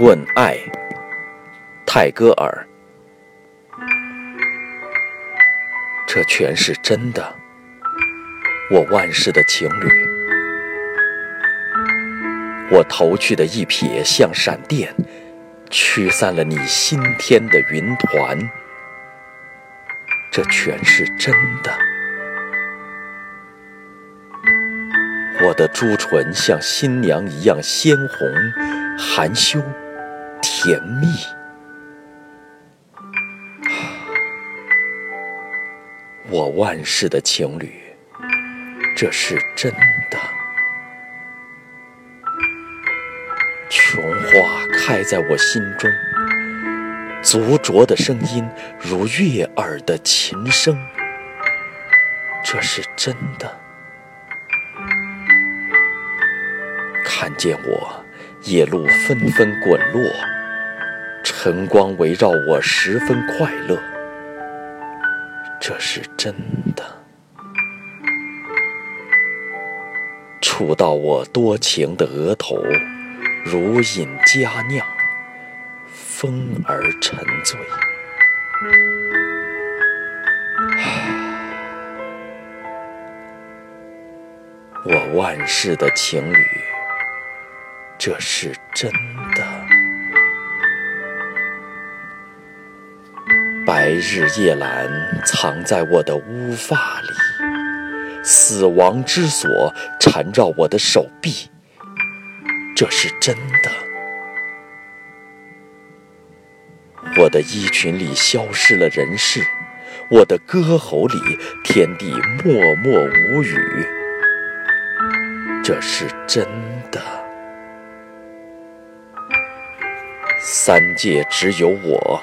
问爱，泰戈尔。这全是真的，我万世的情侣。我投去的一瞥像闪电，驱散了你心天的云团。这全是真的。我的朱唇像新娘一样鲜红、含羞、甜蜜。我万世的情侣，这是真的。琼花开在我心中，足浊的声音如悦耳的琴声，这是真的。看见我，夜露纷纷滚落，晨光围绕我，十分快乐。这是真的。触到我多情的额头，如饮佳酿，风儿沉醉。我万世的情侣。这是真的。白日夜阑藏在我的乌发里，死亡之锁缠绕我的手臂。这是真的。我的衣裙里消失了人世，我的歌喉里天地默默无语。这是真的。三界只有我，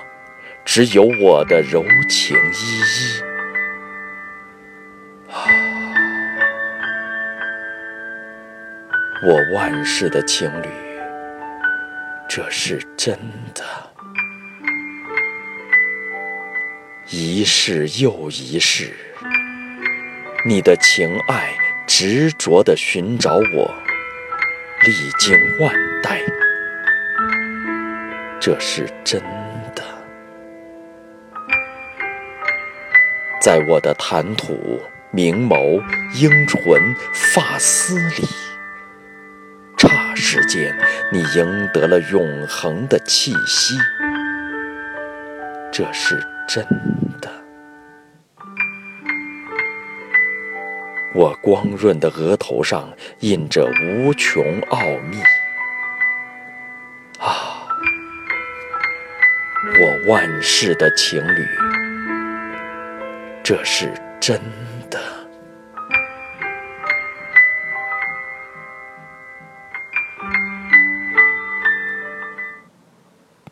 只有我的柔情依依。啊，我万世的情侣，这是真的。一世又一世，你的情爱执着地寻找我，历经万代。这是真的，在我的谈吐、明眸、樱唇、发丝里，刹时间，你赢得了永恒的气息。这是真的，我光润的额头上印着无穷奥秘啊。我万世的情侣，这是真。